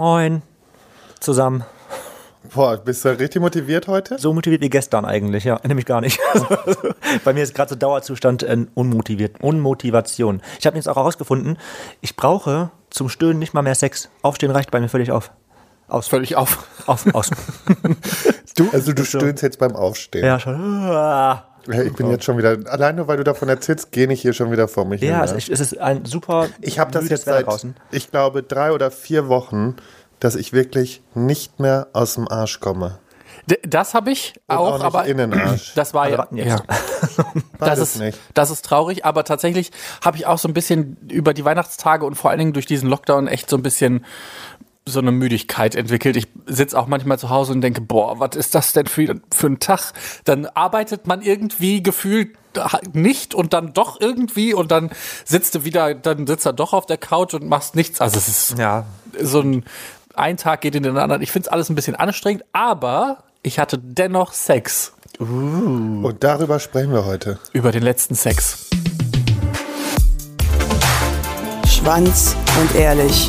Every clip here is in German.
Moin. Zusammen. Boah, bist du richtig motiviert heute? So motiviert wie gestern eigentlich, ja. Nämlich gar nicht. Bei mir ist gerade so Dauerzustand äh, unmotiviert, Unmotivation. Ich habe jetzt auch herausgefunden, ich brauche zum Stöhnen nicht mal mehr Sex. Aufstehen reicht bei mir völlig auf. Aus. Völlig auf. Auf, aus. Du, also du stöhnst jetzt beim Aufstehen. ja, schon. Hey, ich bin jetzt schon wieder, allein nur weil du davon erzählst, gehe ich hier schon wieder vor mich Ja, hin. es, ne? ist- es ist ein super Ich habe das jetzt seit, draußen. ich glaube, drei oder vier Wochen, dass ich wirklich nicht mehr aus dem Arsch komme. D das habe ich Und auch, auch nicht aber Innenarsch. das war Also ja, ja. das ist, nicht. das ist traurig, aber tatsächlich habe ich auch so ein bisschen über die Weihnachtstage und vor allen Dingen durch diesen Lockdown echt so ein bisschen so eine Müdigkeit entwickelt. Ich sitze auch manchmal zu Hause und denke, boah, was ist das denn für, für ein Tag? Dann arbeitet man irgendwie gefühlt nicht und dann doch irgendwie und dann sitzt du wieder, dann sitzt er doch auf der Couch und machst nichts. Also es ist Ja, so ein, ein Tag geht in den anderen. Ich finde es alles ein bisschen anstrengend, aber ich hatte dennoch Sex Und darüber sprechen wir heute. über den letzten Sex. Schwanz und ehrlich.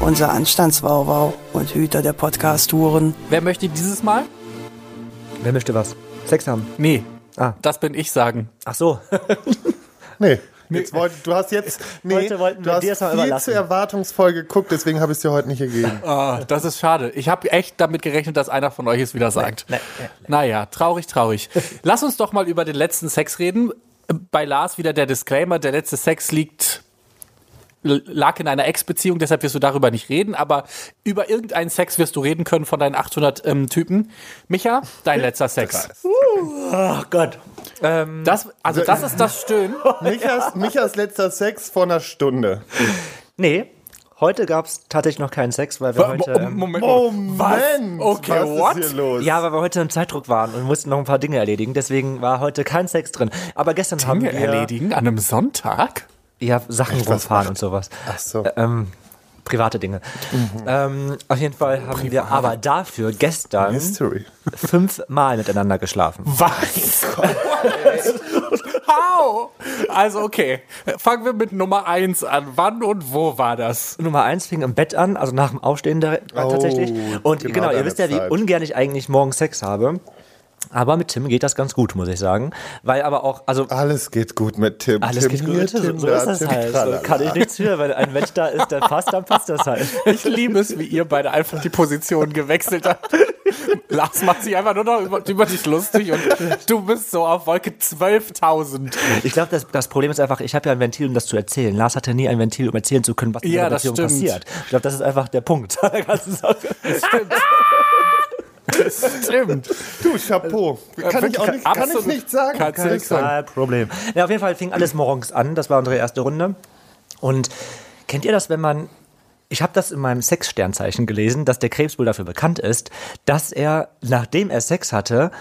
unser Anstandswauwau und Hüter der Podcast-Touren. Wer möchte dieses Mal? Wer möchte was? Sex haben? Nee. Ah. Das bin ich sagen. Ach so. Nee. Jetzt wollt, du hast jetzt, nee, Heute wollten du wir hast dir viel überlassen. zu erwartungsvoll geguckt, deswegen habe ich es dir heute nicht gegeben. Ah, das ist schade. Ich habe echt damit gerechnet, dass einer von euch es wieder sagt. nee, nee, Naja, traurig, traurig. Lass uns doch mal über den letzten Sex reden. Bei Lars wieder der Disclaimer, der letzte Sex liegt lag in einer Ex-Beziehung, deshalb wirst du darüber nicht reden, aber über irgendeinen Sex wirst du reden können von deinen 800 ähm, Typen. Micha, dein letzter Sex. Ach Gott. Ähm, Das, also das ist das Stöhnen. Michas, Michas letzter Sex vor einer Stunde. nee, heute gab es tatsächlich noch keinen Sex, weil wir heute. Ähm, Moment, Moment! Okay, was what? ist hier los? ja, weil wir heute im Zeitdruck waren und mussten noch ein paar Dinge erledigen. Deswegen war heute kein Sex drin. Aber gestern haben Dinge wir erledigen an einem Sonntag? Ja Sachen was rumfahren und sowas. Ach so. Ähm, private Dinge. Ähm, auf jeden Fall haben wir aber dafür gestern Mystery. fünfmal miteinander geschlafen. Was? How? Also okay, fangen wir mit Nummer eins an. Wann und wo war das? Nummer eins fing im Bett an, also nach dem Aufstehen da, tatsächlich. Und genau genau, ihr wisst ja, wie Zeit. ungern ich eigentlich morgens Sex habe. Aber mit Tim geht das ganz gut, muss ich sagen. Weil aber auch, also Alles geht gut mit Tim. alles Tim geht gut. So, Tim so da, ist das Tim halt. So kann ich nichts für, wenn ein Mensch da ist, der passt, dann passt das halt. Ich liebe es, wie ihr beide einfach die Position gewechselt habt. Lars macht sich einfach nur noch über, über dich lustig und du bist so auf Wolke 12.000. Ich glaube, das, das Problem ist einfach, ich habe ja ein Ventil, um das zu erzählen. Lars hatte nie ein Ventil, um erzählen zu können, was in Ja, der das Beziehung passiert. Ich glaube, das ist einfach der Punkt der ganzen Sache. Stimmt. Stimmt. Du, Chapeau. Kann ich auch nicht, kann ich nicht sagen. Kannst Kann ich sagen. Kein Problem. Ja, auf jeden Fall fing alles morgens an. Das war unsere erste Runde. Und kennt ihr das, wenn man. Ich habe das in meinem Sexsternzeichen gelesen, dass der Krebs wohl dafür bekannt ist, dass er, nachdem er Sex hatte,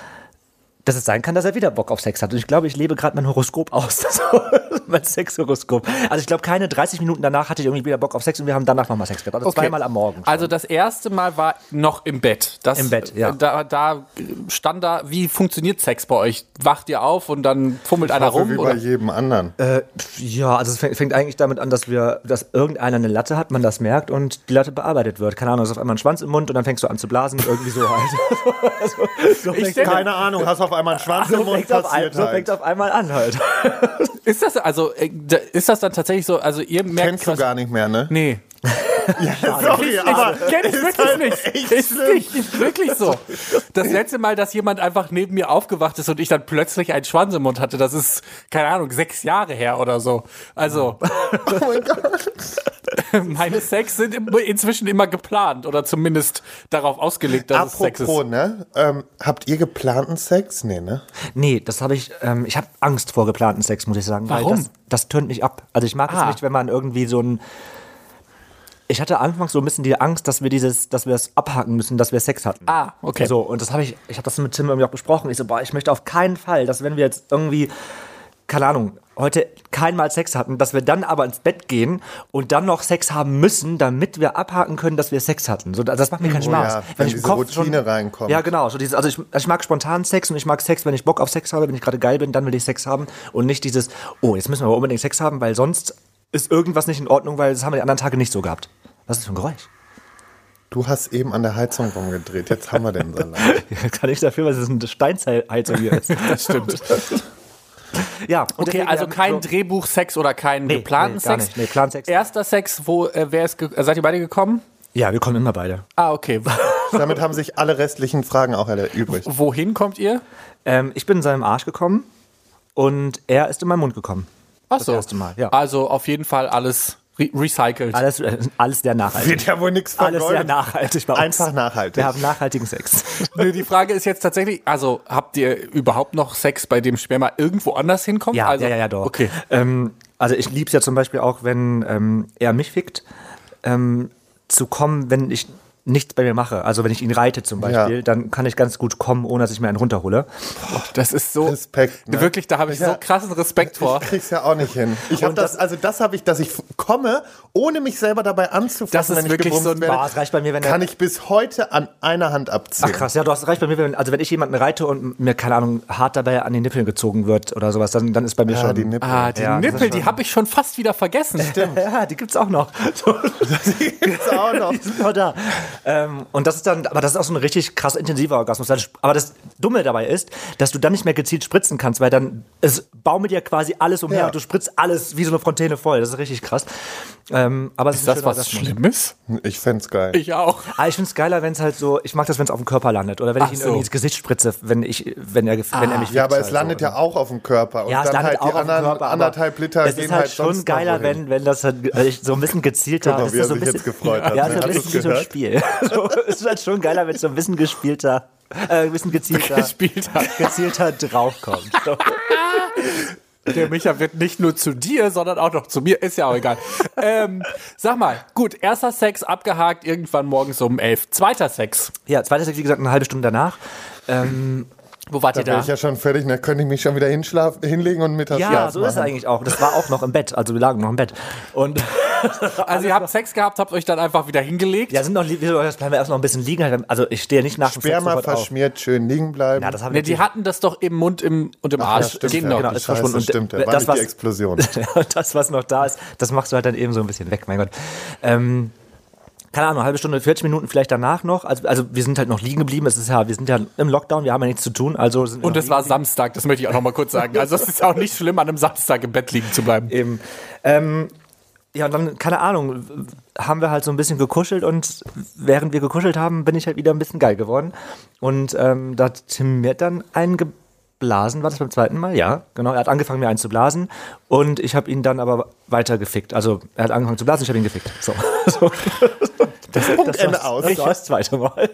dass es sein kann, dass er wieder Bock auf Sex hat. Und ich glaube, ich lebe gerade mein Horoskop aus. mein Sexhoroskop. Also ich glaube, keine 30 Minuten danach hatte ich irgendwie wieder Bock auf Sex und wir haben danach nochmal Sex gehabt. Also Okay. zweimal am Morgen. Also das erste Mal war noch im Bett. Das, Im Bett, ja. Da, da stand da, wie funktioniert Sex bei euch? Wacht ihr auf und dann fummelt einer Hoffe, rum? wie bei Oder? jedem anderen. Äh, ja, also es fängt, fängt eigentlich damit an, dass wir, dass irgendeiner eine Latte hat, man das merkt und die Latte bearbeitet wird. Keine Ahnung, ist auf einmal ein Schwanz im Mund und dann fängst du an zu blasen, irgendwie so halt. also, so Ich Keine Ahnung, hast auf einmal einen Schwanz im so Mund fängt auf, ein, passiert so halt. fängt auf einmal an halt. Ist das also, äh, ist das dann tatsächlich so, also ihr merkt Kennst du gar nicht mehr, ne? Nee. Sorry, aber Kenn ich ist wirklich halt nicht. echt Ist nicht, ist wirklich so. Das letzte Mal, dass jemand einfach neben mir aufgewacht ist und ich dann plötzlich einen Schwanz im Mund hatte, das ist, keine Ahnung, sechs Jahre her oder so. Also, Oh mein Gott. meine Sex sind inzwischen immer geplant oder zumindest darauf ausgelegt, dass es Sex Apropos, ist. ne? Ähm, habt ihr geplanten Sex? Nee, ne? Nee, das habe ich, ähm, ich habe Angst vor geplanten Sex, muss ich sagen. Warum? Weil das, das tönt mich ab. Also ich mag Ah. es nicht, wenn man irgendwie so ein, ich hatte anfangs so ein bisschen die Angst, dass wir dieses, dass wir es abhaken müssen, dass wir Sex hatten. Ah, okay. So, und das habe ich, ich habe das mit Tim irgendwie auch besprochen. Ich so, boah, ich möchte auf keinen Fall, dass wenn wir jetzt irgendwie, keine Ahnung, heute keinmal Sex hatten, dass wir dann aber ins Bett gehen und dann noch Sex haben müssen, damit wir abhaken können, dass wir Sex hatten. So, das macht mir keinen Oh Spaß. ja, wenn diese Routine reinkommt. Ja, genau. So dieses, also ich, ich mag spontan Sex und ich mag Sex, wenn ich Bock auf Sex habe, wenn ich gerade geil bin, dann will ich Sex haben und nicht dieses, oh, jetzt müssen wir aber unbedingt Sex haben, weil sonst ist irgendwas nicht in Ordnung, weil das haben wir die anderen Tage nicht so gehabt. Was ist das für ein Geräusch? Du hast eben an der Heizung rumgedreht. Jetzt haben wir den Salat. Kann ich dafür, weil es eine Steinzeilheizung hier ist. Das stimmt. ja, und Okay, also kein so- Drehbuch-Sex oder kein Nee, geplanten nee, gar Sex. Nee, Plan-Sex. Erster Sex, wo, äh, wer ist, ge- äh, seid ihr beide gekommen? Ja, wir kommen immer beide. Ah, okay. Damit haben sich alle restlichen Fragen auch erübrigt. Wohin kommt ihr? Ähm, ich bin in seinem Arsch gekommen und er ist in meinen Mund gekommen. Ach so. erste Mal, ja. Also auf jeden Fall alles re recycelt. Alles, äh, alles sehr nachhaltig. Wird ja wohl nichts Alles sehr vergoldet. nachhaltig bei uns. Einfach nachhaltig. Wir haben nachhaltigen Sex. Nee, die Frage ist jetzt tatsächlich, also habt ihr überhaupt noch Sex, bei dem Sperma irgendwo anders hinkommt? Ja, also, ja, ja, ja, doch. Okay. Ähm, also ich liebe es ja zum Beispiel auch, wenn ähm, er mich fickt, ähm, zu kommen, wenn ich nichts bei mir mache. Also wenn ich ihn reite zum Beispiel, Ja. dann kann ich ganz gut kommen, ohne dass ich mir einen runterhole. Das ist so. Respekt, ne? Wirklich, da habe ich Ja. so krassen Respekt vor. Ich krieg's ja auch nicht hin. Ich habe das, das- also das habe ich, dass ich komme, ohne mich selber dabei anzufassen, Das ist wirklich so ein werde, Boah, reicht bei mir, wenn er- kann ich bis heute an einer Hand abziehen. Ach krass, ja, du hast recht bei mir, wenn, also wenn ich jemanden reite und mir, keine Ahnung, hart dabei an den Nippeln gezogen wird oder sowas, dann, dann ist bei mir Ja, schon... die Nippel. Ah, die Ja, Nippel, die habe ich schon fast wieder vergessen. Ja, die gibt's auch noch. So, Gibt's auch noch. die sind noch da. Ähm, und das ist dann, aber das ist auch so ein richtig krass intensiver Orgasmus. Aber das Dumme dabei ist, dass du dann nicht mehr gezielt spritzen kannst, weil dann es baume dir quasi alles umher Ja. und du spritzt alles wie so eine Fontäne voll. Das ist richtig krass. Ähm, aber es Ist das was Orgasmus. Schlimmes? Ich fänd's geil. Ich auch. Ah, ich find's geiler, wenn es halt so, ich mag das, wenn es auf dem Körper landet oder wenn Ach ich ihn so. irgendwie ins Gesicht spritze, wenn ich, wenn er, gef- wenn er mich ja, aber fickt es landet halt ja auch auf dem Körper. Und Ja, es dann landet halt auch die auf dem anderen Körper, aber anderthalb Liter es gehen ist halt halt schon geiler, wenn, wenn das halt äh, so ein bisschen gezielter, mal, das wie ist er so ein sich bisschen, jetzt gefreut hat, Ja, so ein bisschen wie so ein gehört? Spiel. So, es ist halt schon geiler, wenn es so ein bisschen gespielter, äh, ein bisschen gezielter, Gespielt hat. gezielter draufkommt. So. Der Micha wird nicht nur zu dir, sondern auch noch zu mir. Ist ja auch egal. ähm, sag mal, gut, erster Sex abgehakt, irgendwann morgens um elf. Zweiter Sex. Ja, zweiter Sex, wie gesagt, eine halbe Stunde danach. Ähm, Wo wart Da ihr bin da? ich ja schon fertig, dann könnte ich mich schon wieder hinschlafen, hinlegen und mittags ja, Schlaf so ist es machen. eigentlich auch. Das war auch noch im Bett. Also wir lagen noch im Bett. Und Also ihr habt Sex gehabt, habt euch dann einfach wieder hingelegt. ja, sind noch, wir bleiben erst noch ein bisschen liegen. Also ich stehe nicht nach dem Sex Sperma sofort auf. verschmiert, schön liegen bleiben. Ja, das haben wir Ne, die hatten das doch im Mund im, und im ja, Arsch. stimmt, Ging ja. doch. Genau, Die ist Scheiße, verschwunden. Und stimmt, ja. das, War die was- Explosion. Und das, was noch da ist, das machst du halt dann eben so ein bisschen weg, mein Gott. Ähm, keine Ahnung, eine halbe Stunde, 40 Minuten vielleicht danach noch. Also, also wir sind halt noch liegen geblieben. Es ist ja, wir sind ja im Lockdown, wir haben ja nichts zu tun. Also Und es war Samstag, das möchte ich auch noch mal kurz sagen. Also es ist auch nicht schlimm, an einem Samstag im Bett liegen zu bleiben. Eben. Ähm, ja, und dann, keine Ahnung, haben wir halt so ein bisschen gekuschelt und während wir gekuschelt haben, bin ich halt wieder ein bisschen geil geworden. Und ähm, da hat Tim mir dann eingeblasen, war das beim zweiten Mal? Ja, genau. Er hat angefangen, mir einen zu blasen und ich habe ihn dann aber weiter gefickt. Also er hat angefangen zu blasen, ich habe ihn gefickt. So. so. Das, Ende aus. Das war das zweite Mal.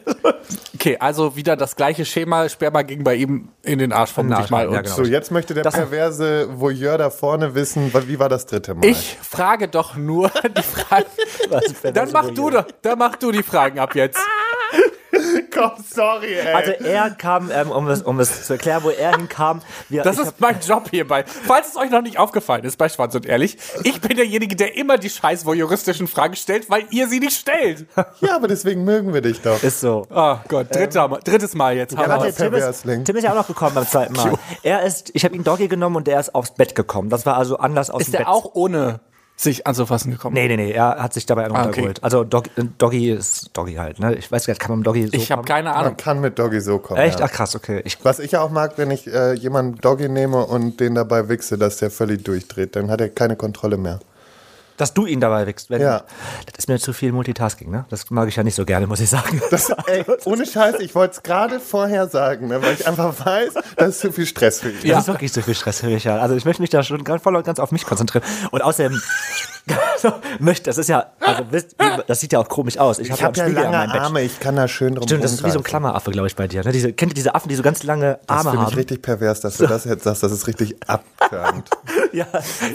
Okay, also wieder das gleiche Schema. Sperma ging bei ihm in den Arsch vermutlich Arsch, mal. ja, Und genau. So, jetzt möchte der Das- perverse Voyeur da vorne wissen, wie war das dritte Mal? Ich frage doch nur die Frage. Dann mach du doch, dann mach du die Fragen ab jetzt. Komm, sorry, ey. Also er kam, ähm, um, es, um es zu erklären, wo er hinkam. Wir, Das ist mein Job hierbei. Falls es euch noch nicht aufgefallen ist bei Schwanz und Ehrlich, ich bin derjenige, der immer die scheiß voyeuristischen Fragen stellt, weil ihr sie nicht stellt. ja, aber deswegen mögen wir dich doch. ist so. Oh Gott, dritter, Mal- drittes Mal jetzt. Ja, warte. Tim, ist. Tim ist ja auch noch gekommen beim zweiten Mal. Er ist, ich habe ihn Doggy genommen und er ist aufs Bett gekommen. Das war also anders aus Ist dem der Bett. auch ohne sich anzufassen gekommen? Nee, nee, nee, er hat sich dabei Ah, okay. runtergeholt. Also Dog, Doggy ist Doggy halt, ne? Ich weiß gar nicht, kann man mit Doggy so Ich habe kommen? keine Man Ahnung. kann mit Doggy so kommen. Echt? Ja. Ach krass, okay. Ich, Was ich ja auch mag, wenn ich äh, jemanden Doggy nehme und den dabei wichse, dass der völlig durchdreht, dann hat er keine Kontrolle mehr. Dass du ihn dabei wächst. Ja. Das ist mir zu viel Multitasking, ne? Das mag ich ja nicht so gerne, muss ich sagen. Das, ey, ohne Scheiß, ich wollte es gerade vorher sagen, ne, weil ich einfach weiß, das ist zu viel Stress für ihn. Das ist wirklich zu viel Stress für mich, ja. Also ich möchte mich da schon ganz voll und ganz auf mich konzentrieren. Und außerdem, möchte, das ist ja, also wisst, das sieht ja auch komisch aus. Ich, Ich habe habe ja an lange. Arme, ich kann da schön drum Stimmt, das ist wie so ein. Klammeraffe, glaube ich, bei dir. Ne? Diese, kennt ihr diese Affen, die so ganz lange Das Arme finde ich haben? richtig pervers, dass du das jetzt sagst. Das ist richtig abtörend. Ja.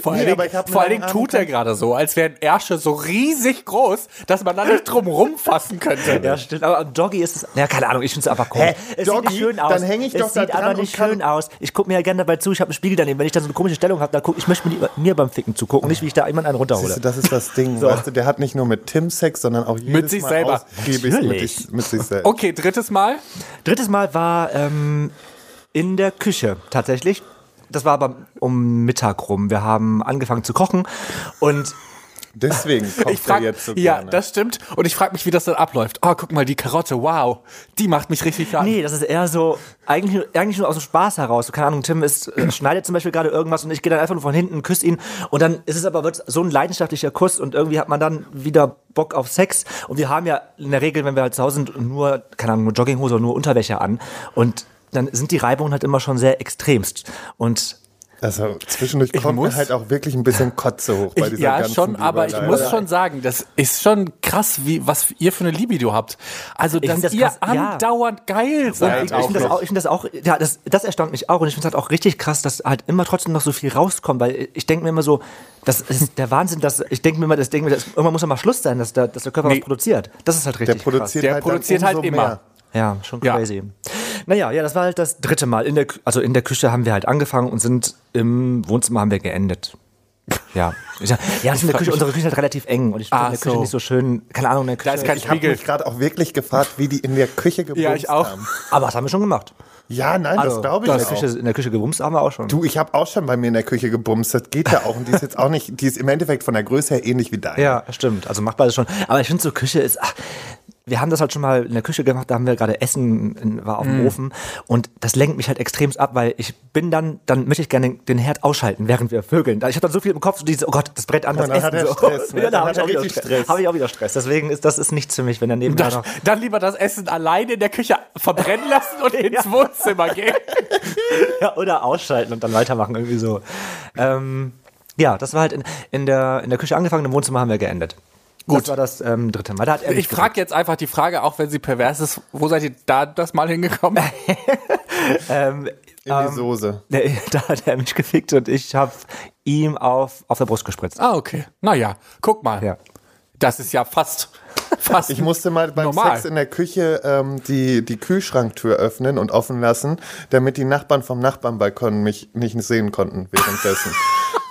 Vor allen Dingen, hab vor allen tut er gerade so, als wären Ärsche so riesig groß, dass man da nicht drum rumfassen könnte. Ja, stimmt. Aber am Doggy ist es. Ja, keine Ahnung, ich finde es einfach komisch. Hä? Es Doggy? sieht nicht schön aus. Dann häng ich es doch da sieht dran aber nicht schön aus. Ich gucke mir ja gerne dabei zu, ich habe einen Spiegel daneben. Wenn ich dann so eine komische Stellung habe, dann guck, ich möchte mir, mir beim Ficken zugucken, nicht wie ich da jemand einen runterhole. Siehst du, das ist das Ding. Weißt du, der hat nicht nur mit Tim Sex, sondern auch jedes sich Mal selber. mit, Natürlich. sich- mit sich selbst. Okay, drittes Mal. Drittes Mal war ähm, in der Küche tatsächlich. Das war aber um Mittag rum. Wir haben angefangen zu kochen und Deswegen kommt Ich frag, er jetzt so ja, gerne. das stimmt. Und ich frage mich, wie das dann abläuft. Oh, guck mal, die Karotte, wow. Die macht mich richtig an. Nee, das ist eher so, eigentlich, eigentlich nur aus dem Spaß heraus. So, keine Ahnung, Tim ist, äh, schneidet zum Beispiel gerade irgendwas und ich gehe dann einfach nur von hinten, küsse ihn und dann ist es aber wird so ein leidenschaftlicher Kuss und irgendwie hat man dann wieder Bock auf Sex und wir haben ja in der Regel, wenn wir halt zu Hause sind, nur, keine Ahnung, nur Jogginghose oder nur Unterwäsche an und dann sind die Reibungen halt immer schon sehr extremst und Also zwischendurch kommt mir muss- halt auch wirklich ein bisschen Kotze hoch bei Ich, dieser ja, ganzen schon, aber ich muss schon sagen, das ist schon krass, wie, was ihr für eine Libido habt. Also, dass das ihr krass, ja. andauernd geil Und seid. ich, ich finde das auch, ich finde das auch, ja, das, das erstaunt mich auch und ich finde es halt auch richtig krass, dass halt immer trotzdem noch so viel rauskommt, weil ich denke mir immer so, das ist der Wahnsinn, dass ich denke mir immer, das denke mir, das, irgendwann muss ja mal Schluss sein, dass der, dass der Körper Nee. was produziert. Das ist halt Der richtig krass. produziert Der halt, produziert dann halt immer. Mehr. Ja, schon Ja. crazy. Naja, ja, das war halt das dritte Mal. In der, also in der Küche haben wir halt angefangen und sind im Wohnzimmer haben wir geendet. Ja. Ja, ist in der Küche, unsere Küche ist halt relativ eng und ich finde Ah, in der Küche so. nicht so schön. Keine Ahnung, in der Küche. Da ist kein Ich habe mich gerade auch wirklich gefragt, wie die in der Küche gebumst Ja, ich auch. haben. aber das haben wir schon gemacht. Ja, nein, Also, das glaube ich in der auch. Küche, in der Küche gebumst haben wir auch schon. Du, ich habe auch schon bei mir in der Küche gebumst. Das geht ja auch. Und die ist jetzt auch nicht, die ist im Endeffekt von der Größe her ähnlich wie deine. Ja, stimmt. Also machbar ist schon. Aber ich finde so Küche ist. Ach, wir haben das halt schon mal in der Küche gemacht, da haben wir gerade Essen, war auf dem Ofen und das lenkt mich halt extremst ab, weil ich bin dann, dann möchte ich gerne den, Herd ausschalten, während wir vögeln. Ich habe dann so viel im Kopf, so dieses, oh Gott, das brennt an, das hat Essen. so. Stress, ne? ja, da habe hat ich, auch wieder Stress. Stress. Habe ich auch wieder Stress. Deswegen ist das ist nichts für mich, wenn der nebenbei Dann, noch. dann lieber das Essen alleine in der Küche verbrennen lassen und ins Wohnzimmer gehen. Ja, oder ausschalten und dann weitermachen, irgendwie so. Ähm, ja, das war halt in, in, der, in der Küche angefangen, im Wohnzimmer haben wir geendet. Gut. Das war das ähm, dritte Mal. Da er Ich frage jetzt einfach die Frage, auch wenn sie pervers ist, wo seid ihr da das mal hingekommen? Ähm, In die Soße. Nee, da hat er mich gefickt und ich habe ihm auf, auf der Brust gespritzt. ah, okay. Naja, guck mal. Ja. Das ist ja fast, fast. Ich musste mal beim Normal. Sex in der Küche ähm, die, die Kühlschranktür öffnen und offen lassen, damit die Nachbarn vom Nachbarnbalkon mich nicht sehen konnten währenddessen.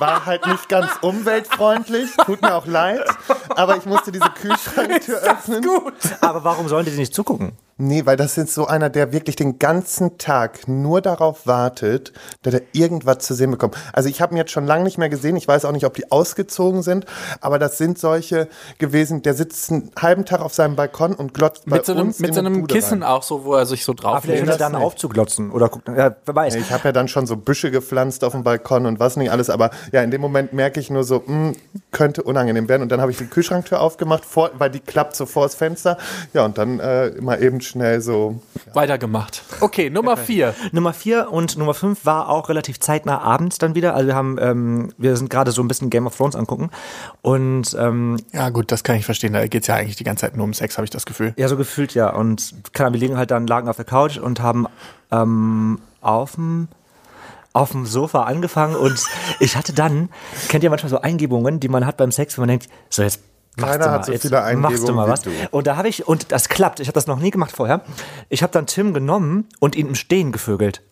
War halt nicht ganz umweltfreundlich, tut mir auch leid, aber ich musste diese Kühlschranktür öffnen. gut. Aber warum sollen die nicht zugucken? Nee, weil das ist so einer, der wirklich den ganzen Tag nur darauf wartet, dass er irgendwas zu sehen bekommt. Also ich habe ihn jetzt schon lange nicht mehr gesehen. Ich weiß auch nicht, ob die ausgezogen sind, aber das sind solche gewesen, der sitzt einen halben Tag auf seinem Balkon und glotzt bei Mit so einem, uns mit so eine einem Bude Kissen rein. auch so, wo er sich so Vielleicht drauflegt. fängt er das dann nicht. aufzuglotzen oder guckt. Ja, wer weiß. Ich habe ja dann schon so Büsche gepflanzt auf dem Balkon und was nicht alles, aber ja, in dem Moment merke ich nur so, mh, könnte unangenehm werden. Und dann habe ich die Kühlschranktür aufgemacht, vor, weil die klappt so vor das Fenster. Ja, und dann äh, immer eben schnell so. Weitergemacht. Okay, Nummer vier. Nummer vier und Nummer fünf war auch relativ zeitnah abends dann wieder. Also wir haben, ähm, wir sind gerade so ein bisschen Game of Thrones angucken und ähm, Ja, gut, das kann ich verstehen. Da geht's ja eigentlich die ganze Zeit nur um Sex, habe ich das Gefühl. ja so gefühlt ja und keine Ahnung, wir liegen halt dann lagen auf der Couch und haben ähm, auf dem auf dem Sofa angefangen und ich hatte dann, kennt ihr manchmal so Eingebungen, die man hat beim Sex, wenn man denkt, so jetzt Keiner du mal, hat so jetzt viele machst du Eingebungen mal wie was. du. Und da habe ich, und das klappt, ich habe das noch nie gemacht vorher, ich habe dann Tim genommen und ihn im Stehen gevögelt.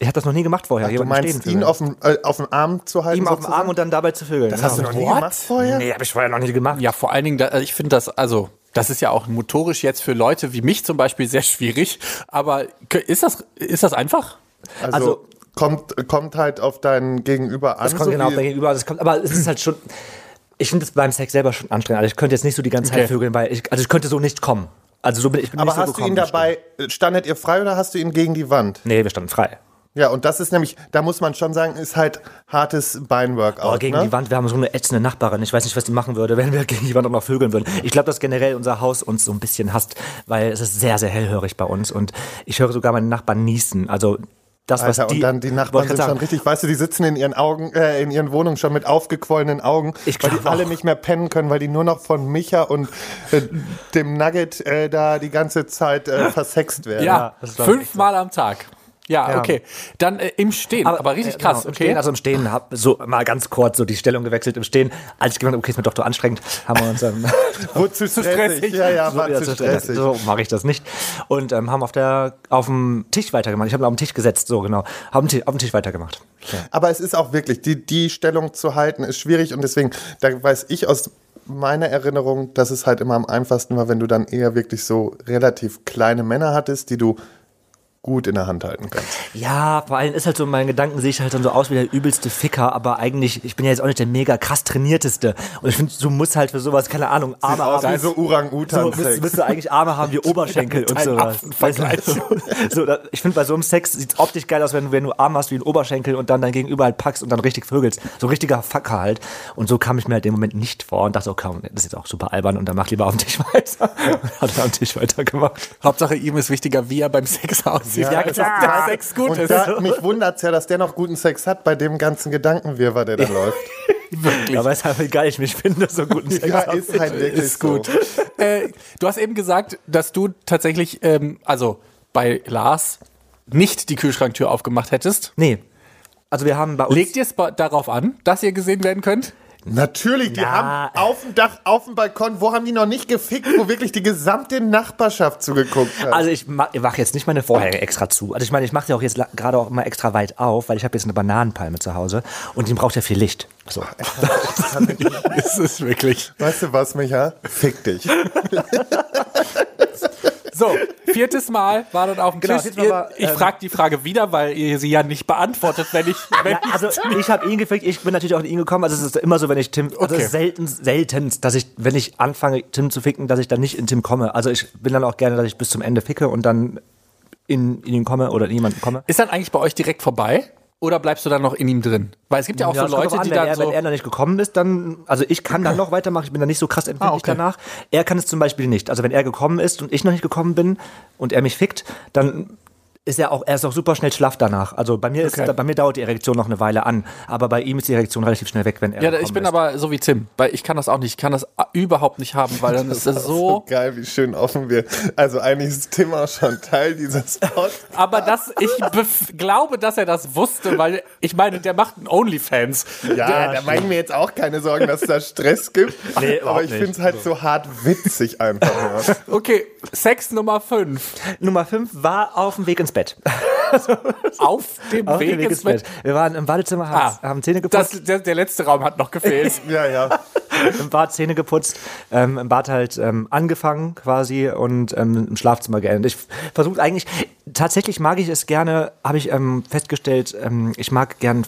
Ich habe das noch nie gemacht vorher. Du jemanden meinst, stehen ihn auf dem, äh, auf dem Arm zu halten? ihm auf dem? Arm und dann dabei zu vögeln. Das hast du noch nie What? gemacht vorher? Nee, habe ich vorher noch nie gemacht. Ja, vor allen Dingen, da, ich finde das, also, das ist ja auch motorisch jetzt für Leute wie mich zum Beispiel sehr schwierig. Aber ist das, ist das einfach? Also, Also- kommt, kommt halt auf dein Gegenüber an. Das kommt so genau wie- bei gegenüber. Das kommt, aber es ist halt schon. Ich finde es beim Sex selber schon anstrengend. Also ich könnte jetzt nicht so die ganze Zeit Okay. vögeln, weil ich, also ich könnte so nicht kommen. Also so bin ich bin aber nicht so hast du gekommen. ihn dabei, standet ihr frei oder hast du ihn gegen die Wand? Nee, wir standen frei. Ja, und das ist nämlich, da muss man schon sagen, ist halt hartes Beinworkout. Aber gegen ne? die Wand, wir haben so eine ätzende Nachbarin. Ich weiß nicht, was die machen würde, wenn wir gegen die Wand auch noch vögeln würden. Ich glaube, dass generell unser Haus uns so ein bisschen hasst, weil es ist sehr, sehr hellhörig bei uns. Und ich höre sogar meinen Nachbarn niesen. Also das, was Alter, die. und dann die Nachbarn sind grad schon sagen. richtig, weißt du, die sitzen in ihren Augen, äh, in ihren Wohnungen schon mit aufgequollenen Augen, Ich weil die glaub alle auch. nicht mehr pennen können, weil die nur noch von Micha und äh, dem Nugget äh, da die ganze Zeit äh, versext werden. Ja, fünfmal am Tag. Ja, Ja. okay. Dann äh, im Stehen, aber, richtig äh, krass. Genau, im okay. Stehen, also im Stehen, hab so mal ganz kurz so die Stellung gewechselt im Stehen. Als ich gemerkt habe, okay, ist mir doch zu anstrengend, haben wir uns ähm, Wurde zu stressig. Ja, ja, so, war wieder zu zu stressig. so mache ich das nicht. Und ähm, haben auf der auf dem Tisch weitergemacht. Ich habe auf den Tisch gesetzt, so genau. Haben auf dem Tisch weitergemacht. Ja. Aber es ist auch wirklich, die, die Stellung zu halten, ist schwierig und deswegen, da weiß ich aus meiner Erinnerung, dass es halt immer am einfachsten war, wenn du dann eher wirklich so relativ kleine Männer hattest, die du gut in der Hand halten kannst. Ja, vor allem ist halt so, in meinen Gedanken sehe ich halt dann so aus wie der übelste Ficker, aber eigentlich, ich bin ja jetzt auch nicht der mega krass trainierteste. Und ich finde, du musst halt für sowas, keine Ahnung, Arme haben. wie so So, Orang-Utan-Sex. müsst, müsst du eigentlich Arme haben wie Oberschenkel und sowas. Weißt du, so, so, da, ich finde, bei so einem Sex sieht es optisch geil aus, wenn du, wenn du Arme hast wie ein Oberschenkel und dann dein Gegenüber halt packst und dann richtig vögelst. So ein richtiger Facker halt. Und so kam ich mir halt dem Moment nicht vor und dachte, okay, das ist jetzt auch super albern und dann mach lieber auf dem Tisch weiter. Und hat er am Tisch weitergemacht. Hauptsache ihm ist wichtiger, wie er beim Sex aussieht. Ja, Ja, das dass. Sex gut und ist. Da, mich wundert's ja, dass der noch guten Sex hat bei dem ganzen Gedankenwirrwarr, der da läuft. Aber es ist halt, wie geil ich mich finde, so guten Sex Ja, ist halt wirklich ist gut. äh, du hast eben gesagt, dass du tatsächlich, ähm, also bei Lars, nicht die Kühlschranktür aufgemacht hättest. Nee. Also wir haben bei uns... Legt ihr es darauf an, dass ihr gesehen werden könnt? Natürlich, die Na. haben auf dem Dach, auf dem Balkon, wo haben die noch nicht gefickt, wo wirklich die gesamte Nachbarschaft zugeguckt hat. Also ich mache mach jetzt nicht meine Vorhänge extra zu. Also ich meine, ich mache die auch jetzt gerade auch immer extra weit auf, weil ich habe jetzt eine Bananenpalme zu Hause und die braucht ja viel Licht. So. ist es wirklich. weißt du was, Micha? Fick dich. So, viertes Mal war dann auf dem Genau, Mal Ihr, war, ich ähm, frage die Frage wieder, weil ihr sie ja nicht beantwortet, wenn ich. Wenn Ja, also ich habe ihn gefickt, ich bin natürlich auch in ihn gekommen. Also es ist immer so, wenn ich Tim, also Okay. es ist selten, selten, dass ich, wenn ich anfange, Tim zu ficken, dass ich dann nicht in Tim komme. Also ich bin dann auch gerne, dass ich bis zum Ende ficke und dann in, in ihn komme oder in jemanden komme. ist dann eigentlich bei euch direkt vorbei? Oder bleibst du dann noch in ihm drin? Weil es gibt ja auch Ja, so Leute, an, die dann er, so. wenn er dann nicht gekommen ist, dann, also ich kann dann noch weitermachen, ich bin dann nicht so krass empfindlich Ah, okay. danach. Er kann es zum Beispiel nicht. Also wenn er gekommen ist und ich noch nicht gekommen bin und er mich fickt, dann ist er auch, er ist auch super schnell schlaff danach. Also bei mir ist, Okay. bei mir dauert die Erektion noch eine Weile an, aber bei ihm ist die Erektion relativ schnell weg, wenn er ja, ich bin ist. aber so wie Tim, weil ich kann das auch nicht. Ich kann das überhaupt nicht haben, weil dann ist das so. Geil, wie schön offen wir. Also eigentlich ist Tim auch schon Teil dieses Podcasts. Aber das, ich glaube, dass er das wusste, weil ich meine, der macht einen OnlyFans. Ja, da mache ich mir jetzt auch keine Sorgen, dass es da Stress gibt. Nee, aber ich finde es halt so hart witzig einfach. Okay, Sex Nummer 5. Nummer 5 war auf dem Weg ins Bett. Auf dem Auf Weg, dem Weg ins Bett. Wir waren im Badezimmer, haben, Ah, haben Zähne Das, geputzt, der, der letzte Raum hat noch gefehlt. Ja, ja. im Bad Zähne geputzt, ähm, im Bad halt ähm, angefangen quasi und ähm, im Schlafzimmer geendet. Ich versuche eigentlich, tatsächlich mag ich es gerne, habe ich ähm, festgestellt, ähm, ich mag gern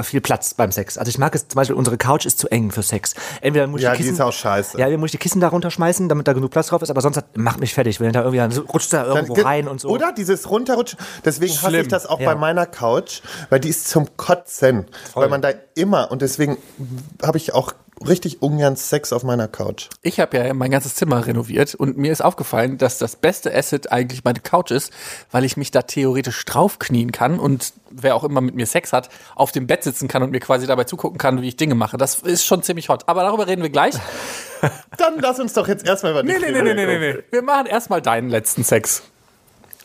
viel Platz beim Sex. Also ich mag es zum Beispiel, unsere Couch ist zu eng für Sex. Entweder muss ich Ja, die die Kissen, ist auch scheiße. Ja, entweder muss ich die Kissen da runterschmeißen, damit da genug Platz drauf ist, aber sonst hat, macht mich fertig. Wenn da irgendwie dann rutscht da irgendwo ge- rein und so. Oder dieses Runterrutschen. Deswegen hasse Schlimm. ich das auch Ja. bei meiner Couch, weil die ist zum Kotzen. Weil man da immer, und deswegen habe ich auch richtig ungern Sex auf meiner Couch. Ich habe ja mein ganzes Zimmer renoviert und mir ist aufgefallen, dass das beste Asset eigentlich meine Couch ist, weil ich mich da theoretisch draufknien kann und wer auch immer mit mir Sex hat, auf dem Bett sitzen kann und mir quasi dabei zugucken kann, wie ich Dinge mache. Das ist schon ziemlich hot. Aber darüber reden wir gleich. Dann lass uns doch jetzt erstmal über die Nee, nee, nee, nee, nee, nee, nee. Wir machen erstmal deinen letzten Sex.